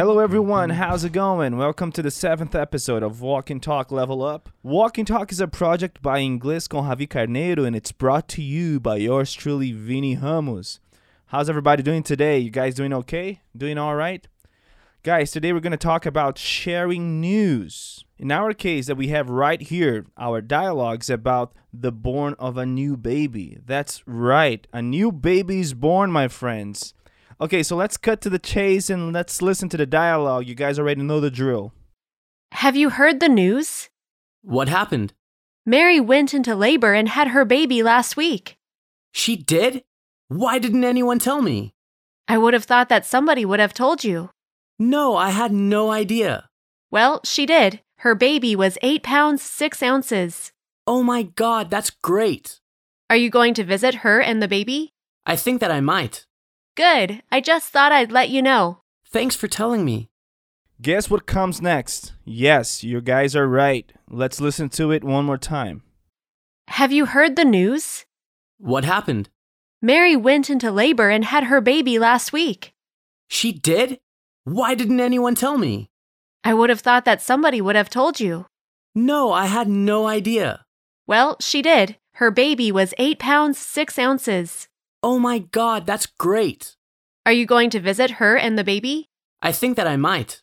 Hello, everyone. How's it going? Welcome to the seventh episode of Walk and Talk Level Up. Walk and Talk is a project by Inglês com Javi Carneiro, and it's brought to you by yours truly, Vini Ramos. How's everybody doing today? You guys doing okay? Doing all right? Guys, today we're going to talk about sharing news. In our case, that we have right here, our dialogues about the born of a new baby. That's right, a new baby is born, my friends. Okay, so let's cut to the chase and let's listen to the dialogue. You guys already know the drill. Have you heard the news? What happened? Mary went into labor and had her baby last week. She did? Why didn't anyone tell me? I would have thought that somebody would have told you. No, I had no idea. Well, she did. Her baby was 8 pounds 6 ounces. Oh my god, that's great. Are you going to visit her and the baby? I think that I might. Good. I just thought I'd let you know. Thanks for telling me. Guess what comes next? Yes, you guys are right. Let's listen to it one more time. Have you heard the news? What happened? Mary went into labor and had her baby last week. She did? Why didn't anyone tell me? I would have thought that somebody would have told you. No, I had no idea. Well, she did. Her baby was 8 pounds 6 ounces. Oh my god, that's great. Are you going to visit her and the baby? I think that I might.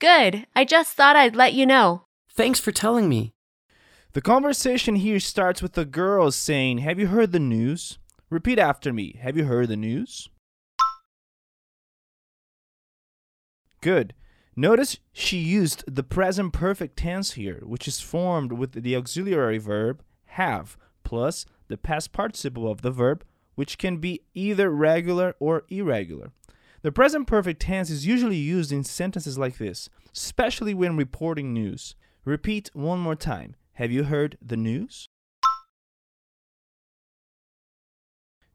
Good. I just thought I'd let you know. Thanks for telling me. The conversation here starts with the girl saying, Have you heard the news? Repeat after me. Have you heard the news? Good. Notice she used the present perfect tense here, which is formed with the auxiliary verb have plus the past participle of the verb, which can be either regular or irregular. The present perfect tense is usually used in sentences like this, especially when reporting news. Repeat one more time. Have you heard the news?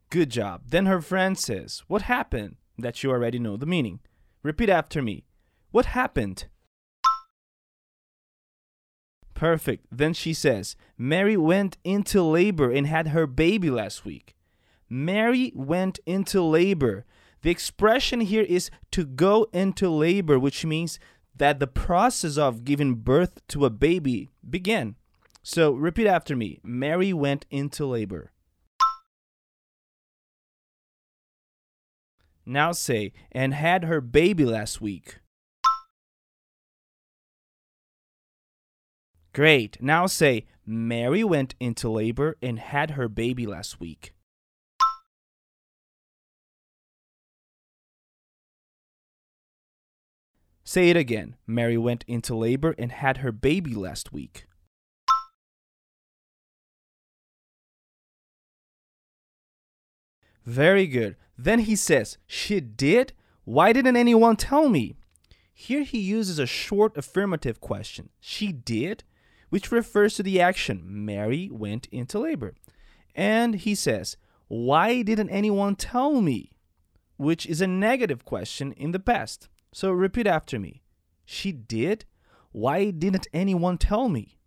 Good job. Then her friend says, What happened? That you already know the meaning. Repeat after me. What happened? Perfect. Then she says, Mary went into labor and had her baby last week. Mary went into labor. The expression here is to go into labor, which means that the process of giving birth to a baby began. So repeat after me Mary went into labor. Now say, and had her baby last week. Great. Now say, Mary went into labor and had her baby last week. Say it again. Mary went into labor and had her baby last week. Very good. Then he says, She did? Why didn't anyone tell me? Here he uses a short affirmative question. She did? Which refers to the action. Mary went into labor. And he says, Why didn't anyone tell me? Which is a negative question in the past. So repeat after me. She did? Why didn't anyone tell me?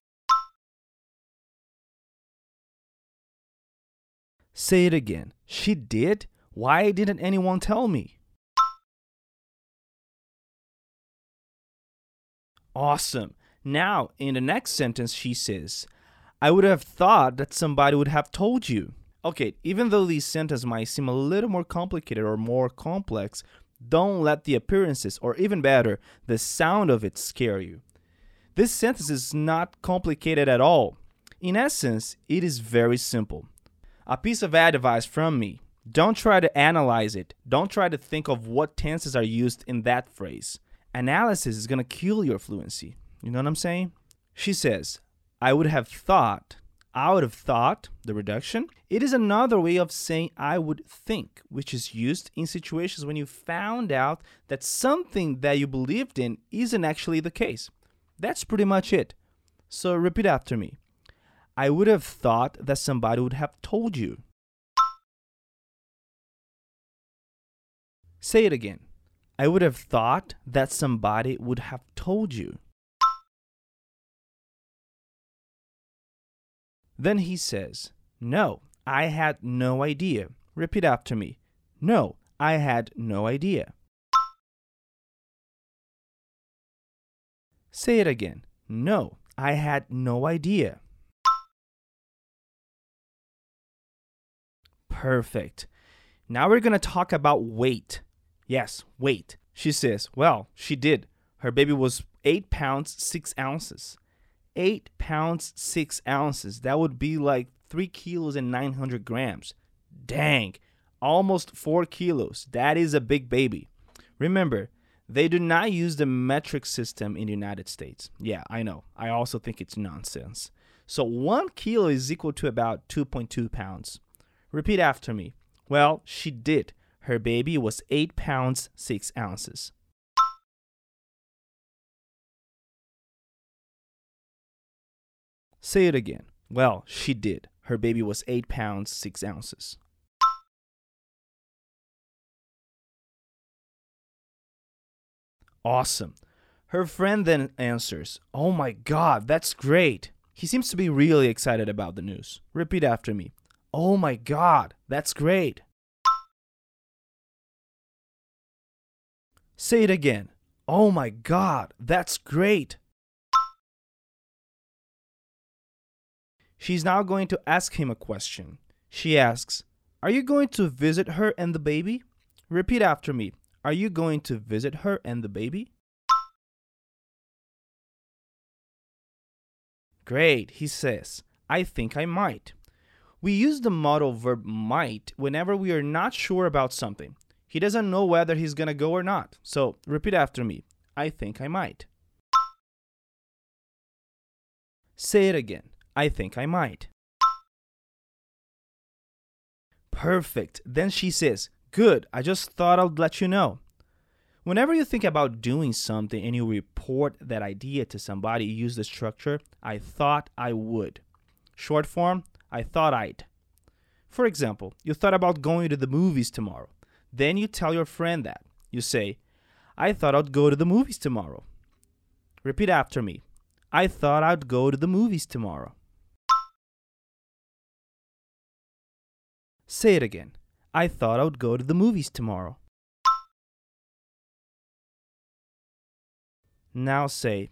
Say it again. She did? Why didn't anyone tell me? Awesome. Now, in the next sentence, she says, I would have thought that somebody would have told you. Okay, even though these sentences might seem a little more complicated or more complex, don't let the appearances, or even better, the sound of it scare you. This sentence is not complicated at all. In essence, it is very simple. A piece of advice from me don't try to analyze it, don't try to think of what tenses are used in that phrase. Analysis is to kill your fluency. You know what I'm saying? She says, I would have thought, I would have thought, the reduction, it is another way of saying I would think, which is used in situations when you found out that something that you believed in isn't actually the case. That's pretty much it. So repeat after me. I would have thought that somebody would have told you. Say it again. I would have thought that somebody would have told you. Then he says, No, I had no idea. Repeat after me. No, I had no idea. Say it again. No, I had no idea. Perfect. Now we're going to talk about weight. Yes, weight. She says, well, she did. Her baby was 8 pounds 6 ounces. 8 pounds 6 ounces. That would be like 3 kilos and 900 grams. Dang, almost 4 kilos. That is a big baby. Remember, they do not use the metric system in the United States. Yeah, I know. I also think it's nonsense. So 1 kilo is equal to about 2.2 pounds. Repeat after me. Well, she did. Her baby was 8 pounds 6 ounces. Say it again. Well, she did. Her baby was 8 pounds 6 ounces. Awesome. Her friend then answers, Oh my god, that's great. He seems to be really excited about the news. Repeat after me. Oh my god, that's great. Say it again. Oh my god, that's great. She's now going to ask him a question. She asks, Are you going to visit her and the baby? Repeat after me. Are you going to visit her and the baby? Great, he says. I think I might. We use the modal verb might whenever we are not sure about something. He doesn't know whether he's going to go or not. So repeat after me. I think I might. Say it again. I think I might. Perfect. Then she says, Good, I just thought I'd let you know. Whenever you think about doing something and you report that idea to somebody, you use the structure, I thought I would. Short form, I thought I'd. For example, you thought about going to the movies tomorrow. Then you tell your friend that. You say, I thought I'd go to the movies tomorrow. Repeat after me. I thought I'd go to the movies tomorrow. Say it again. I thought I would go to the movies tomorrow. Now say,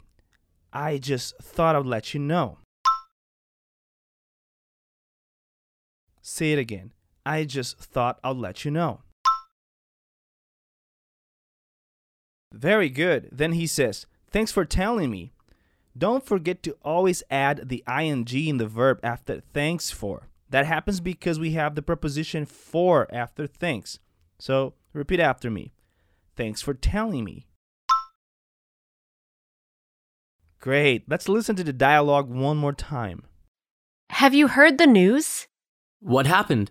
I just thought I'd let you know. Say it again. I just thought I'd let you know. Very good. Then he says, Thanks for telling me. Don't forget to always add the ing in the verb after thanks for. That happens because we have the preposition for after thanks. So repeat after me. Thanks for telling me. Great. Let's listen to the dialogue one more time. Have you heard the news? What happened?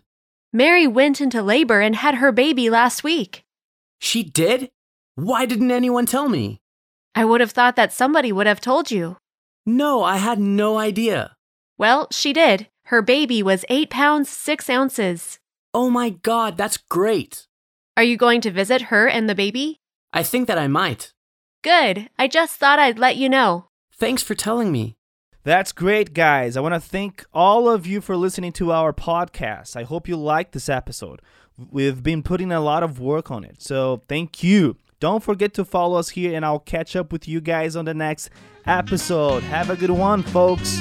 Mary went into labor and had her baby last week. She did? Why didn't anyone tell me? I would have thought that somebody would have told you. No, I had no idea. Well, she did. Her baby was 8 pounds 6 ounces. Oh my god, that's great. Are you going to visit her and the baby? I think that I might. Good. I just thought I'd let you know. Thanks for telling me. That's great, guys. I want to thank all of you for listening to our podcast. I hope you liked this episode. We've been putting a lot of work on it. So thank you. Don't forget to follow us here, and I'll catch up with you guys on the next episode. Have a good one, folks.